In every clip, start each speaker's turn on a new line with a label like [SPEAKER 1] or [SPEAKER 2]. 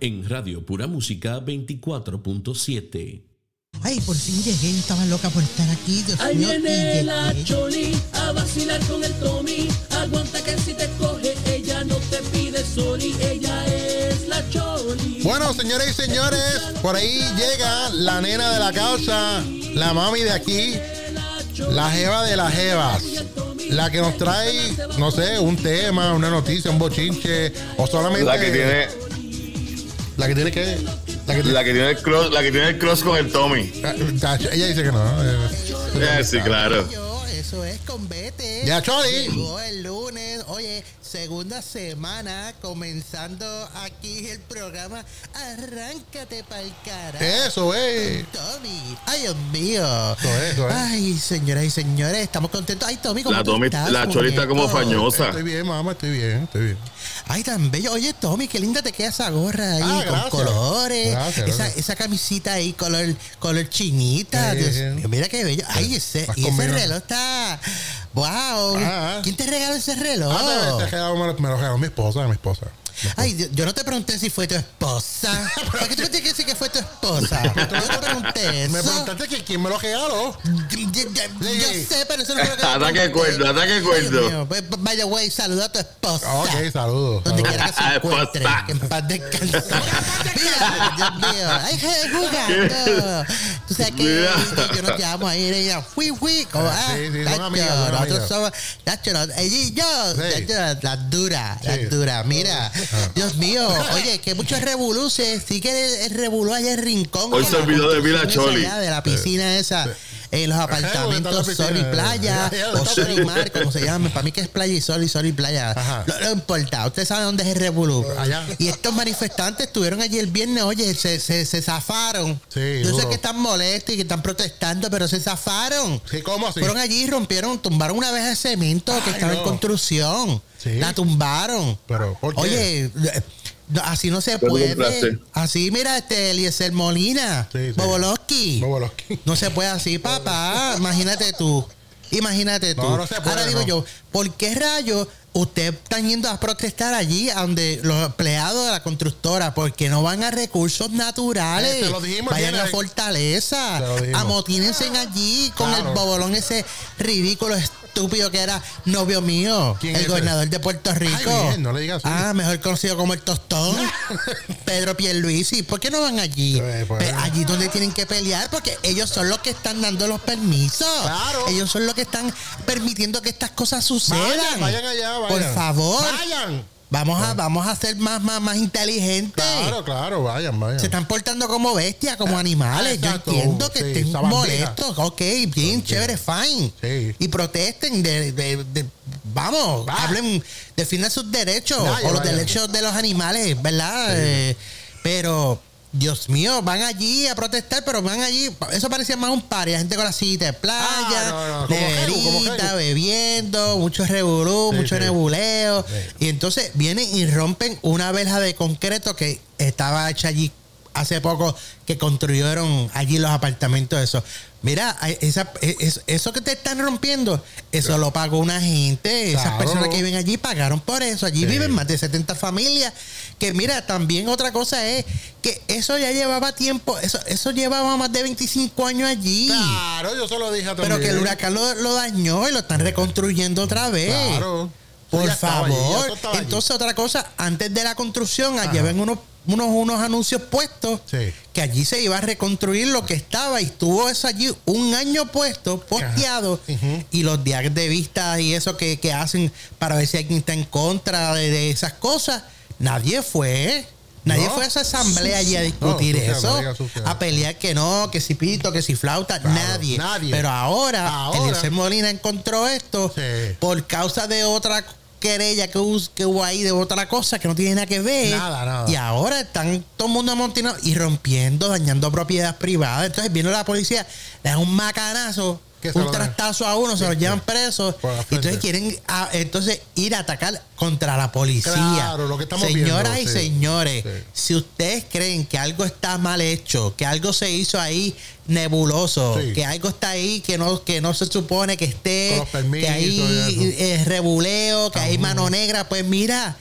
[SPEAKER 1] en Radio Pura Música 24.7.
[SPEAKER 2] Ay, por fin llegué, yo estaba loca por estar aquí. Dios
[SPEAKER 3] Ahí
[SPEAKER 2] mío,
[SPEAKER 3] viene
[SPEAKER 2] y
[SPEAKER 3] la. Choli a vacilar con el Tommy. Aguanta que si te coge, ella no te pide soli. Ella es la Choli.
[SPEAKER 4] Bueno, señores y señores, por ahí llega la nena de la casa, la mami de aquí, la jeva de las jevas. La que nos trae, no sé, un tema, una noticia, un bochinche, o solamente.
[SPEAKER 5] La que tiene,
[SPEAKER 4] La que tiene que. La que tiene.
[SPEAKER 5] la que tiene el cross, la que tiene el cross con el Tommy.
[SPEAKER 4] Ah, Ella dice que no. eh,
[SPEAKER 5] Eh, sí, claro.
[SPEAKER 2] Eso es con Vete.
[SPEAKER 4] Ya, Choli.
[SPEAKER 2] Llegó el lunes, oye, segunda semana comenzando aquí el programa. Arráncate pa'l cara.
[SPEAKER 4] Eso, eh.
[SPEAKER 2] Tommy, ay Dios mío.
[SPEAKER 4] Eso es, eso es.
[SPEAKER 2] Ay, señoras y señores, estamos contentos. Ay, Tommy, ¿cómo
[SPEAKER 5] La
[SPEAKER 2] tú
[SPEAKER 5] Tommy,
[SPEAKER 2] estás,
[SPEAKER 5] la Choli está como fañosa.
[SPEAKER 4] Estoy bien, mamá, estoy bien, estoy bien.
[SPEAKER 2] Ay, tan bello. Oye, Tommy, qué linda te queda esa gorra ahí
[SPEAKER 4] Ah,
[SPEAKER 2] con
[SPEAKER 4] gracias.
[SPEAKER 2] colores.
[SPEAKER 4] Gracias,
[SPEAKER 2] esa,
[SPEAKER 4] gracias.
[SPEAKER 2] esa camisita ahí, color, color chinita. Dios mío, mira qué bello. Ay, ese, y ese
[SPEAKER 4] combinando.
[SPEAKER 2] reloj está. ¡Wow!
[SPEAKER 4] Ah.
[SPEAKER 2] ¿Quién te regaló ese reloj?
[SPEAKER 4] Ah, te- te regaló- me, lo, me lo regaló mi esposa, mi esposa.
[SPEAKER 2] Ay, yo, no te pregunté si fue tu esposa. ¿Por qué tú me tienes que decir que fue tu esposa? Yo te pregunté eso.
[SPEAKER 4] Me preguntaste que quién me lo regaló.
[SPEAKER 2] Yo, yo- yo- yo sé, pero eso no fue lo que te
[SPEAKER 5] Ataque cuerdo, ataque cuerdo.
[SPEAKER 2] Mío. Pues, Vaya, güey, saluda a tu esposa.
[SPEAKER 4] Ok, saludos.
[SPEAKER 2] Donde quiera que se
[SPEAKER 5] Ah,
[SPEAKER 2] encuentre, que en paz descanse. Mira, Dios mío, ay, jugando. Tú sabes que yo, nos llamo ahí, ella, fui, fui, como,
[SPEAKER 4] Ah,
[SPEAKER 2] ah,
[SPEAKER 4] sí, sí, son
[SPEAKER 2] tacho,
[SPEAKER 4] amigas, son
[SPEAKER 2] nosotros
[SPEAKER 4] amigas.
[SPEAKER 2] somos, tacho, no, ella y yo,
[SPEAKER 4] Sí.
[SPEAKER 2] tacho, las duras,
[SPEAKER 4] Sí.
[SPEAKER 2] las duras, mira, Dios mío, oye, que muchos revoluces, sí que el, el revolú allá en Rincón.
[SPEAKER 5] Hoy
[SPEAKER 2] en
[SPEAKER 5] se
[SPEAKER 2] la
[SPEAKER 5] olvidó de mí la
[SPEAKER 2] construcción
[SPEAKER 5] Choli.
[SPEAKER 2] esa allá, De la piscina esa. En los apartamentos
[SPEAKER 4] ¿dónde está la
[SPEAKER 2] Sol y? Playa,
[SPEAKER 4] Ya, ya,
[SPEAKER 2] o
[SPEAKER 4] ¿dónde está
[SPEAKER 2] Sol y Mar, como se llama. Para mí que es Playa y Sol y Sol y Playa.
[SPEAKER 4] Ajá.
[SPEAKER 2] No, no importa. Usted sabe dónde es el revolú. Y estos manifestantes estuvieron allí el viernes, oye, se, se, se zafaron.
[SPEAKER 4] Sí,
[SPEAKER 2] Yo sé que están molestos y que están protestando, pero se zafaron.
[SPEAKER 4] Sí, ¿cómo así?
[SPEAKER 2] Fueron allí y rompieron, tumbaron una vez de cemento que estaba en construcción.
[SPEAKER 4] Sí.
[SPEAKER 2] La tumbaron.
[SPEAKER 4] Pero, ¿por qué?
[SPEAKER 2] Oye, así no se
[SPEAKER 5] ¿Pero tú
[SPEAKER 2] puede. Así, mira, este Eliezer Molina,
[SPEAKER 4] Sí, sí.
[SPEAKER 2] Bobolowski.
[SPEAKER 4] Bobolowski.
[SPEAKER 2] No se puede así, papá. Imagínate tú. Imagínate tú.
[SPEAKER 4] No, no se puede,
[SPEAKER 2] Ahora digo
[SPEAKER 4] no.
[SPEAKER 2] yo, ¿por qué rayos ustedes están yendo a protestar allí donde los empleados de la constructora? Porque no van a recursos naturales.
[SPEAKER 4] Eh, te lo dijimos,
[SPEAKER 2] Vayan a Fortaleza. Amotínense allí con
[SPEAKER 4] Claro.
[SPEAKER 2] el bobolón ese ridículo, estúpido que era novio mío,
[SPEAKER 4] ¿Quién
[SPEAKER 2] el
[SPEAKER 4] es ese?
[SPEAKER 2] gobernador de Puerto Rico.
[SPEAKER 4] Ay, bien, no le digas.
[SPEAKER 2] Ah, mejor conocido como el tostón. Pedro Pierluisi. ¿Por qué no van allí?
[SPEAKER 4] Eh, pues.
[SPEAKER 2] Allí donde tienen que pelear, porque ellos son los que están dando los permisos.
[SPEAKER 4] Claro.
[SPEAKER 2] Ellos son los que están permitiendo que estas cosas sucedan.
[SPEAKER 4] Vayan, vayan allá, vayan.
[SPEAKER 2] Por favor.
[SPEAKER 4] Vayan.
[SPEAKER 2] Vamos a, vamos a ser más, más, más inteligentes.
[SPEAKER 4] Claro, claro, vayan, vayan.
[SPEAKER 2] Se están portando como bestias, como animales. Yo entiendo que
[SPEAKER 4] Sí,
[SPEAKER 2] estén molestos. Ok, bien, chévere, fine.
[SPEAKER 4] Sí.
[SPEAKER 2] Y protesten. De, de- de- vamos,
[SPEAKER 4] Va.
[SPEAKER 2] hablen, defiendan sus derechos
[SPEAKER 4] Vaya,
[SPEAKER 2] o los derechos de los animales, ¿verdad? Eh, pero, Dios mío, van allí a protestar, pero van allí. Eso parecía más un par. La gente con la silla de playa,
[SPEAKER 4] Ah, no, no,
[SPEAKER 2] neverita, bebiendo, mucho revolú,
[SPEAKER 4] Sí,
[SPEAKER 2] mucho
[SPEAKER 4] sí.
[SPEAKER 2] nebuleo.
[SPEAKER 4] Sí.
[SPEAKER 2] Y entonces vienen y rompen una verja de concreto que estaba hecha allí hace poco que construyeron allí los apartamentos eso. Mira, esa- es- eso que te están rompiendo, eso lo pagó una gente. Esas
[SPEAKER 4] Claro.
[SPEAKER 2] personas que viven allí pagaron por eso. Allí
[SPEAKER 4] Sí.
[SPEAKER 2] viven más de 70 familias. Que mira, también otra cosa es que eso ya llevaba tiempo, eso, eso llevaba más de 25 años allí.
[SPEAKER 4] Claro, yo se lo dije también.
[SPEAKER 2] Pero que el huracán lo, lo dañó y lo están reconstruyendo otra vez.
[SPEAKER 4] Claro.
[SPEAKER 2] Por favor.
[SPEAKER 4] allí.
[SPEAKER 2] Entonces, otra cosa, antes de la construcción, allí
[SPEAKER 4] Ajá.
[SPEAKER 2] ven unos, unos, unos anuncios puestos
[SPEAKER 4] Sí.
[SPEAKER 2] que allí se iba a reconstruir lo que estaba y estuvo eso allí un año puesto, posteado, y los días de vista y eso que, que hacen para ver si alguien está en contra de, de esas cosas, nadie fue. Nadie
[SPEAKER 4] No.
[SPEAKER 2] fue a esa asamblea allí a discutir
[SPEAKER 4] no
[SPEAKER 2] eso, a pelear que no, que si pito, que si flauta,
[SPEAKER 4] Claro,
[SPEAKER 2] nadie.
[SPEAKER 4] nadie.
[SPEAKER 2] Pero ahora,
[SPEAKER 4] Ahora.
[SPEAKER 2] Eliezer Molina encontró esto
[SPEAKER 4] Sí.
[SPEAKER 2] por causa de otra querella que, hus- que hubo ahí de otra cosa que no tiene nada que ver.
[SPEAKER 4] Nada, nada.
[SPEAKER 2] Y ahora están todo el mundo amontinado y rompiendo, dañando propiedad privada. Entonces viene la policía, le da un macanazo, un trastazo a uno, se los llevan presos. Y entonces quieren ah, entonces ir a atacar contra la policía.
[SPEAKER 4] Claro, lo que estamos
[SPEAKER 2] Señoras
[SPEAKER 4] viendo,
[SPEAKER 2] y
[SPEAKER 4] sí.
[SPEAKER 2] señores,
[SPEAKER 4] Sí.
[SPEAKER 2] si ustedes creen que algo está mal hecho, que algo se hizo ahí nebuloso, que algo está ahí que no, que no se supone que esté,
[SPEAKER 4] permisos
[SPEAKER 2] que hay eh, rebuleo, que hay mano negra, pues mira,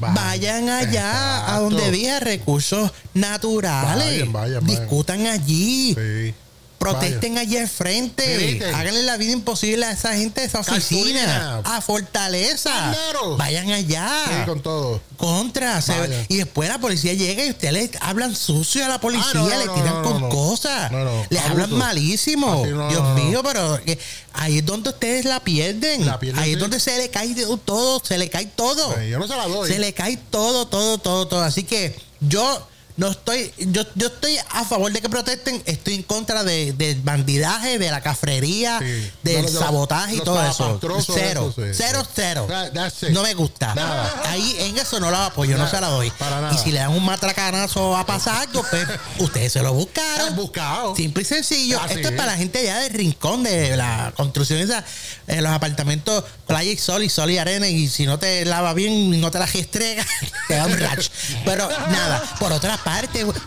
[SPEAKER 2] Vayan,
[SPEAKER 4] Vayan.
[SPEAKER 2] allá
[SPEAKER 4] Exacto.
[SPEAKER 2] a donde dije recursos naturales.
[SPEAKER 4] Vayan, vayan, vayan.
[SPEAKER 2] Discutan allí.
[SPEAKER 4] Sí.
[SPEAKER 2] Protesten allí al frente.
[SPEAKER 4] Griten.
[SPEAKER 2] Háganle la vida imposible a esa gente de esa oficina.
[SPEAKER 4] Cartulina.
[SPEAKER 2] A Fortaleza.
[SPEAKER 4] Carneros.
[SPEAKER 2] Vayan allá.
[SPEAKER 4] Sí, con todo.
[SPEAKER 2] Contra. se-
[SPEAKER 4] Vaya.
[SPEAKER 2] y después la policía llega y ustedes le hablan sucio a la policía,
[SPEAKER 4] Ah, no, no,
[SPEAKER 2] le tiran
[SPEAKER 4] no,
[SPEAKER 2] con cosas.
[SPEAKER 4] Abuso.
[SPEAKER 2] hablan malísimo. Dios mío, pero que ahí es donde ustedes la pierden.
[SPEAKER 4] La pierden,
[SPEAKER 2] ahí es
[SPEAKER 4] sí.
[SPEAKER 2] donde se le cae todo, se le cae todo.
[SPEAKER 4] Ay, yo no se la doy.
[SPEAKER 2] Se le cae todo, todo, todo, todo. Así que yo no estoy, yo, yo estoy a favor de que protesten, estoy en contra de, del bandidaje, de la cafrería,
[SPEAKER 4] Sí.
[SPEAKER 2] del
[SPEAKER 4] No, no, no,
[SPEAKER 2] sabotaje y todo eso. Cero,
[SPEAKER 4] eso sí,
[SPEAKER 2] cero, cero.
[SPEAKER 4] That-.
[SPEAKER 2] No me gusta.
[SPEAKER 4] Nada.
[SPEAKER 2] Ahí en eso no lo apoyo, no se la doy.
[SPEAKER 4] Para nada.
[SPEAKER 2] Y si le dan un matracanazo a pasar algo, pues ustedes se lo buscaron.
[SPEAKER 4] Han buscado.
[SPEAKER 2] Simple y sencillo.
[SPEAKER 4] Así
[SPEAKER 2] Esto es
[SPEAKER 4] es.
[SPEAKER 2] para la gente ya del rincón de la construcción esa, en los apartamentos playa y sol y sol y arena y si no te lava bien no te la gestrega te da un rash. Pero nada, por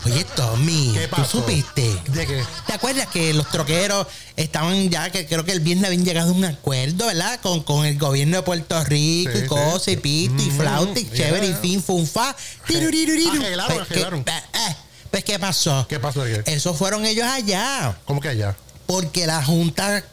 [SPEAKER 2] oye Tommy,
[SPEAKER 4] ¿Qué
[SPEAKER 2] ¿tú supiste?
[SPEAKER 4] ¿De qué?
[SPEAKER 2] ¿Te acuerdas que los troqueros estaban ya, que creo que el viernes habían llegado a un acuerdo, ¿verdad? Con, con el gobierno de Puerto Rico
[SPEAKER 4] Sí,
[SPEAKER 2] y
[SPEAKER 4] sí.
[SPEAKER 2] cosas, y piti, y
[SPEAKER 4] Mm,
[SPEAKER 2] flauta, y
[SPEAKER 4] yeah.
[SPEAKER 2] chévere, y fin, funfa.
[SPEAKER 4] Arreglaron,
[SPEAKER 2] Pues, ¿qué-
[SPEAKER 4] arreglaron.
[SPEAKER 2] eh, eh, Pues, ¿qué pasó?
[SPEAKER 4] ¿Qué pasó?
[SPEAKER 2] Esos fueron ellos allá.
[SPEAKER 4] ¿Cómo que allá?
[SPEAKER 2] Porque la Junta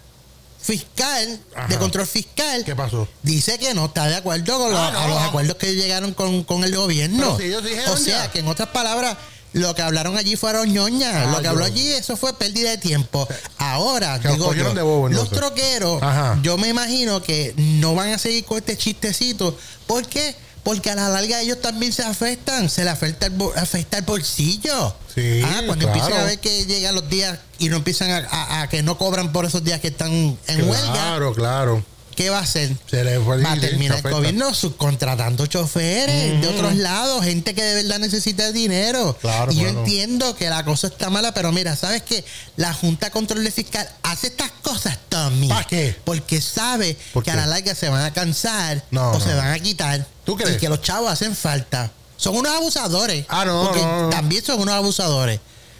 [SPEAKER 2] Fiscal,
[SPEAKER 4] Ajá.
[SPEAKER 2] de Control Fiscal,
[SPEAKER 4] ¿Qué pasó?
[SPEAKER 2] dice que no está de acuerdo con los,
[SPEAKER 4] Ah, no.
[SPEAKER 2] los acuerdos que llegaron con, con el gobierno.
[SPEAKER 4] Si ellos
[SPEAKER 2] o sea,
[SPEAKER 4] ya.
[SPEAKER 2] que en otras palabras, lo que hablaron allí fueron ñoñas.
[SPEAKER 4] Ah,
[SPEAKER 2] lo que habló allí, eso fue pérdida de tiempo. Ahora, digo
[SPEAKER 4] cogieron
[SPEAKER 2] yo,
[SPEAKER 4] de bobo,
[SPEAKER 2] los troqueros,
[SPEAKER 4] Ajá.
[SPEAKER 2] yo me imagino que no van a seguir con este chistecito. ¿Por qué? Porque a la larga ellos también se afectan, se les afecta el, afecta el bolsillo.
[SPEAKER 4] Sí,
[SPEAKER 2] ah, cuando
[SPEAKER 4] claro.
[SPEAKER 2] empiezan a ver que llegan los días y no empiezan a, a- a que no cobran por esos días que están en huelga,
[SPEAKER 4] Claro, claro.
[SPEAKER 2] ¿Qué va a hacer?
[SPEAKER 4] Se le fue
[SPEAKER 2] Va a terminar el gobierno subcontratando choferes de otros lados, gente que de verdad necesita dinero.
[SPEAKER 4] Claro,
[SPEAKER 2] y yo entiendo que la cosa está mala, pero mira, ¿sabes qué? La Junta de Control Fiscal hace estas cosas, Tommy.
[SPEAKER 4] ¿Pa' qué?
[SPEAKER 2] Porque sabe
[SPEAKER 4] ¿Por
[SPEAKER 2] que
[SPEAKER 4] qué?
[SPEAKER 2] a la larga se van a cansar
[SPEAKER 4] No,
[SPEAKER 2] o
[SPEAKER 4] no.
[SPEAKER 2] se van a quitar.
[SPEAKER 4] ¿Tú crees?
[SPEAKER 2] Y que los chavos hacen falta. Son unos abusadores.
[SPEAKER 4] Ah, no,
[SPEAKER 2] Porque
[SPEAKER 4] no.
[SPEAKER 2] también son unos abusadores.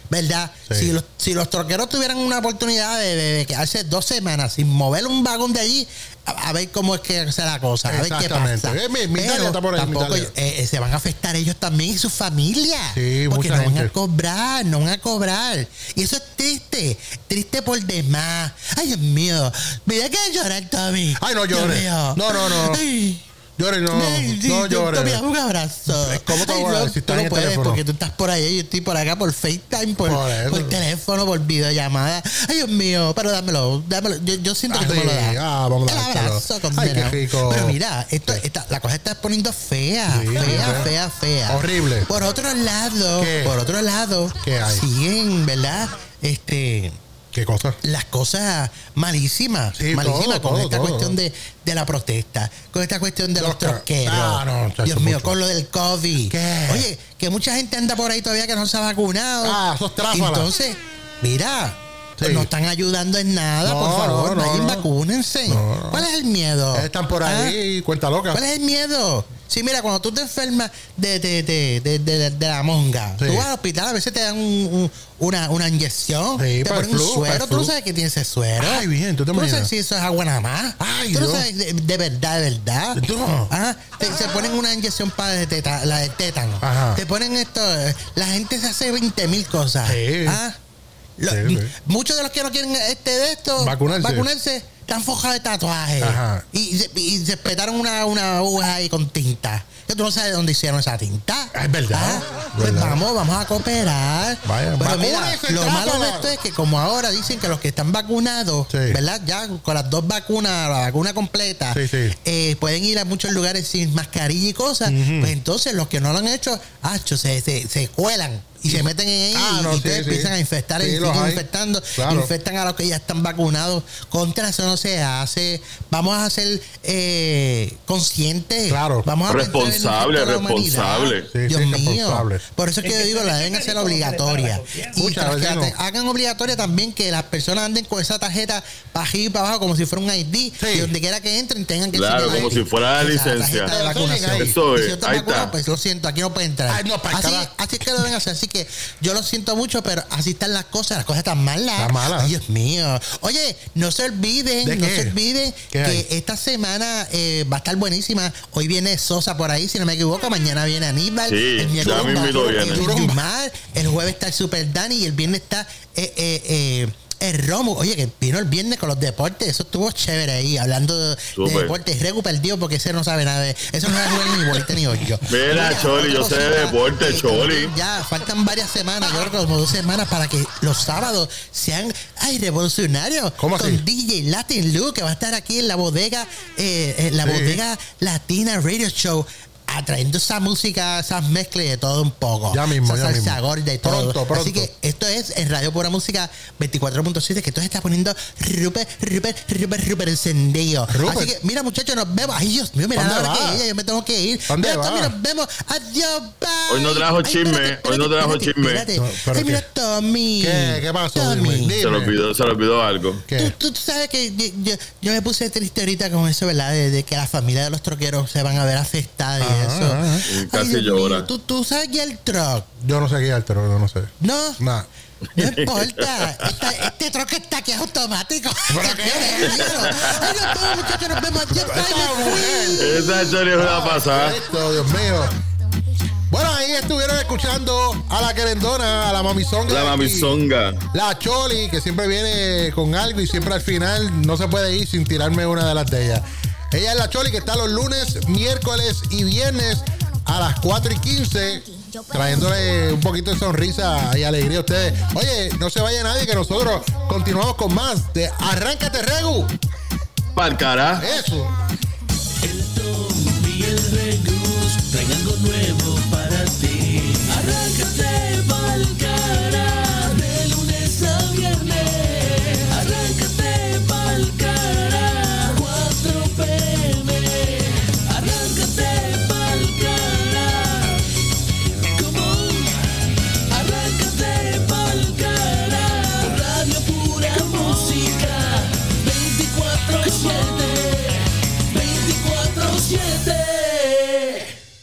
[SPEAKER 2] ¿Verdad?
[SPEAKER 4] Sí.
[SPEAKER 2] Si, los, si los troqueros tuvieran una oportunidad de, de- de quedarse dos semanas sin mover un vagón de allí, a, a ver cómo es que hace la cosa, a ver qué pasa.
[SPEAKER 4] Eh, mi- mi
[SPEAKER 2] Pero
[SPEAKER 4] está por ahí,
[SPEAKER 2] tampoco eh, eh, se van a afectar ellos también y sus familias.
[SPEAKER 4] Sí,
[SPEAKER 2] porque no van a cobrar, no van a cobrar. Y eso es triste, triste por demás. Ay, Dios mío, mira que llorar, Tommy.
[SPEAKER 4] Ay, no llores. No, no, no.
[SPEAKER 2] Ay.
[SPEAKER 4] Llore, no.
[SPEAKER 2] Sí,
[SPEAKER 4] no llores.
[SPEAKER 2] Un abrazo.
[SPEAKER 4] ¿Cómo te
[SPEAKER 2] Ay,
[SPEAKER 4] voy a si
[SPEAKER 2] tú no puedes
[SPEAKER 4] teléfono?
[SPEAKER 2] porque tú estás por y yo estoy por acá por FaceTime, por,
[SPEAKER 4] Por
[SPEAKER 2] teléfono, por videollamada. Ay, Dios mío, pero dámelo, dámelo. Yo, yo siento que tú me lo das.
[SPEAKER 4] Ah, vamos a
[SPEAKER 2] El abrazo,
[SPEAKER 4] Ay, qué rico.
[SPEAKER 2] Pero mira, esto, esta- la cosa está poniendo fea,
[SPEAKER 4] Sí,
[SPEAKER 2] fea, fea, fea.
[SPEAKER 4] Horrible.
[SPEAKER 2] Por otro lado,
[SPEAKER 4] ¿Qué?
[SPEAKER 2] por otro lado,
[SPEAKER 4] ¿Qué hay?
[SPEAKER 2] siguen, ¿verdad? Este
[SPEAKER 4] ¿Qué cosa?
[SPEAKER 2] las cosas malísimas,
[SPEAKER 4] Sí,
[SPEAKER 2] malísimas
[SPEAKER 4] todo,
[SPEAKER 2] con
[SPEAKER 4] todo,
[SPEAKER 2] esta
[SPEAKER 4] todo.
[SPEAKER 2] cuestión de, de la protesta, con esta cuestión de
[SPEAKER 4] Los
[SPEAKER 2] los, troqueros.
[SPEAKER 4] Ah, no,
[SPEAKER 2] Dios mío,
[SPEAKER 4] mucho.
[SPEAKER 2] con lo del COVID.
[SPEAKER 4] ¿Qué?
[SPEAKER 2] Oye, que mucha gente anda por ahí todavía que no se ha vacunado.
[SPEAKER 4] Ah, esos tráfalas.
[SPEAKER 2] Entonces, mira,
[SPEAKER 4] Sí.
[SPEAKER 2] no están ayudando en nada,
[SPEAKER 4] No,
[SPEAKER 2] por favor,
[SPEAKER 4] no, no.
[SPEAKER 2] vacúnense. ¿Cuál es el miedo?
[SPEAKER 4] Están por
[SPEAKER 2] ¿Ah?
[SPEAKER 4] ahí, cuenta loca.
[SPEAKER 2] ¿Cuál es el miedo? Sí, mira, cuando tú te enfermas de, de, de, de, de- de la monga,
[SPEAKER 4] Sí.
[SPEAKER 2] tú vas al hospital, a veces te dan un- un- una, una inyección,
[SPEAKER 4] Sí,
[SPEAKER 2] te ponen un
[SPEAKER 4] flu,
[SPEAKER 2] suero, tú no sabes que tiene ese suero.
[SPEAKER 4] Ay, bien, ¿tú te
[SPEAKER 2] no
[SPEAKER 4] imaginas?
[SPEAKER 2] sabes si eso es agua nada más.
[SPEAKER 4] Ay,
[SPEAKER 2] tú no sabes de, de verdad, de verdad.
[SPEAKER 4] No.
[SPEAKER 2] Ah, te- se ponen una inyección para de teta- la de tétano.
[SPEAKER 4] Ajá.
[SPEAKER 2] Te ponen esto, la gente se hace 20 mil cosas.
[SPEAKER 4] Sí.
[SPEAKER 2] Lo-
[SPEAKER 4] Sí, sí.
[SPEAKER 2] Muchos de los que no quieren este de esto,
[SPEAKER 4] Vacunarse.
[SPEAKER 2] vacunarse están forjados de tatuajes.
[SPEAKER 4] Ajá.
[SPEAKER 2] Y, se, y se petaron una, una aguja ahí con tinta. Que tú no sabes de dónde hicieron esa tinta.
[SPEAKER 4] Ah, es verdad,
[SPEAKER 2] Pues
[SPEAKER 4] verdad.
[SPEAKER 2] vamos, vamos a cooperar.
[SPEAKER 4] Vaya,
[SPEAKER 2] Pero mira, lo malo de esto es que como ahora dicen que los que están vacunados,
[SPEAKER 4] Sí.
[SPEAKER 2] ¿verdad? Ya con las dos vacunas, la vacuna completa,
[SPEAKER 4] Sí, sí.
[SPEAKER 2] eh, pueden ir a muchos lugares sin mascarilla y cosas. Pues entonces los que no lo han hecho, acho, se, se, se cuelan. Y se meten en ahí
[SPEAKER 4] Ah,
[SPEAKER 2] y,
[SPEAKER 4] no,
[SPEAKER 2] y
[SPEAKER 4] sí,
[SPEAKER 2] te
[SPEAKER 4] sí.
[SPEAKER 2] empiezan a infectar
[SPEAKER 4] Sí,
[SPEAKER 2] y
[SPEAKER 4] hay.
[SPEAKER 2] infectando.
[SPEAKER 4] Claro.
[SPEAKER 2] Infectan a los que ya están vacunados. Contra eso no se hace. Vamos a ser eh, conscientes.
[SPEAKER 4] Claro.
[SPEAKER 2] Vamos a
[SPEAKER 5] Responsable,
[SPEAKER 2] la
[SPEAKER 5] responsable.
[SPEAKER 4] Sí,
[SPEAKER 2] Dios
[SPEAKER 4] sí,
[SPEAKER 2] mío.
[SPEAKER 4] responsable.
[SPEAKER 2] Por eso es que yo digo, la deben hacer obligatoria. Y tras que la te- hagan obligatoria también que las personas anden con esa tarjeta para arriba y para abajo como si fuera un ID.
[SPEAKER 4] Sí.
[SPEAKER 2] Y donde quiera que entren tengan que
[SPEAKER 5] Claro, como si fuera la licencia.
[SPEAKER 2] tarjeta de vacunación.
[SPEAKER 5] Eso
[SPEAKER 2] Y
[SPEAKER 5] es,
[SPEAKER 2] si no está
[SPEAKER 5] ahí
[SPEAKER 2] vacunado,
[SPEAKER 5] está.
[SPEAKER 2] pues lo siento, aquí no puede entrar.
[SPEAKER 4] Ay, no, pa'
[SPEAKER 2] así, así es que lo deben hacer. Así que yo lo siento mucho, pero así están las cosas, las cosas están malas.
[SPEAKER 4] Están malas.
[SPEAKER 2] Ay, Dios mío. Oye, no se olviden,
[SPEAKER 4] ¿De
[SPEAKER 2] no
[SPEAKER 4] qué?
[SPEAKER 2] se olviden
[SPEAKER 4] ¿Qué
[SPEAKER 2] que
[SPEAKER 4] hay?
[SPEAKER 2] esta semana eh, va a estar buenísima. Hoy viene Sosa por ahí, si no me equivoco. Mañana viene Aníbal.
[SPEAKER 5] Sí,
[SPEAKER 2] el miércoles
[SPEAKER 5] viene.
[SPEAKER 2] el el jueves está el Super Dani y el viernes está eh, eh, eh, el Romo. Oye, que vino el viernes con los deportes. Eso estuvo chévere ahí, hablando de, de deportes. Regu perdido porque ese no sabe nada de eso. No es jugar ni bolita ni hoyo.
[SPEAKER 5] Mira, Choli, yo sé de deporte, Choli.
[SPEAKER 2] Ya, faltan varias semanas, yo creo que como dos semanas para que los sábados sean, ay, revolucionarios.
[SPEAKER 4] ¿Cómo así?
[SPEAKER 2] Con DJ Latin Lu, que va a estar aquí en la bodega, eh, en la
[SPEAKER 4] Sí.
[SPEAKER 2] bodega Latina Radio Show. Atrayendo esa música, esas mezclas de todo un poco.
[SPEAKER 4] Ya mismo,
[SPEAKER 2] Esa
[SPEAKER 4] ya
[SPEAKER 2] salsa
[SPEAKER 4] mismo.
[SPEAKER 2] gorda y todo.
[SPEAKER 4] Pronto, pronto.
[SPEAKER 2] Así que esto es en Radio Pura Música 24.7, que se está poniendo Rupert, Rupert, Rupert, Rupert encendido.
[SPEAKER 4] Rupert.
[SPEAKER 2] Así que, mira, muchachos, nos vemos. Ay, Dios mío, mira
[SPEAKER 4] ¿Dónde
[SPEAKER 2] la hora
[SPEAKER 4] va?
[SPEAKER 2] que ella, yo me tengo que ir.
[SPEAKER 4] ¿Dónde
[SPEAKER 2] Mira,
[SPEAKER 4] va?
[SPEAKER 2] Tommy, nos vemos. Adiós, bye.
[SPEAKER 5] Hoy no trajo
[SPEAKER 2] Ay,
[SPEAKER 5] chisme,
[SPEAKER 2] espérate,
[SPEAKER 5] hoy no trajo
[SPEAKER 2] espérate,
[SPEAKER 5] chisme.
[SPEAKER 2] espérate.
[SPEAKER 4] No, ¿pero
[SPEAKER 2] Ay, mira? Tommy.
[SPEAKER 4] ¿Qué? ¿Qué pasó?
[SPEAKER 2] Tommy.
[SPEAKER 5] Se le olvidó, se le olvidó algo.
[SPEAKER 2] Tú,
[SPEAKER 4] ¿Qué?
[SPEAKER 2] tú- tú sabes que yo, yo- yo me puse triste ahorita con eso, ¿verdad? De, de que la familia de los troqueros se van a ver afectada y Eso.
[SPEAKER 4] ajá.
[SPEAKER 5] Y
[SPEAKER 2] Ay,
[SPEAKER 5] casi llora.
[SPEAKER 2] mío, ¿Tú, tú sabes que el truck,
[SPEAKER 4] Yo no sé guiar, pero yo no sé.
[SPEAKER 2] ¿no?
[SPEAKER 4] Nah.
[SPEAKER 2] No importa. Esta- este truck está aquí es automático. Ay, nos vemos, muchachos, nos vemos.
[SPEAKER 5] Esa Choli es una pasada.
[SPEAKER 4] Esto, Dios mío. Bueno, ahí estuvieron escuchando a la querendona, a la mamizonga.
[SPEAKER 5] La mamizonga.
[SPEAKER 4] La Choli, que siempre viene con algo y siempre al final no se puede ir sin tirarme una de las de ellas. Ella es la Choli que está los lunes, miércoles y viernes a las 4 y 15, trayéndole un poquito de sonrisa y alegría a ustedes. Oye, no se vaya nadie, que nosotros continuamos con más de Arráncate Regu.
[SPEAKER 5] Pa'l cara.
[SPEAKER 4] Eso.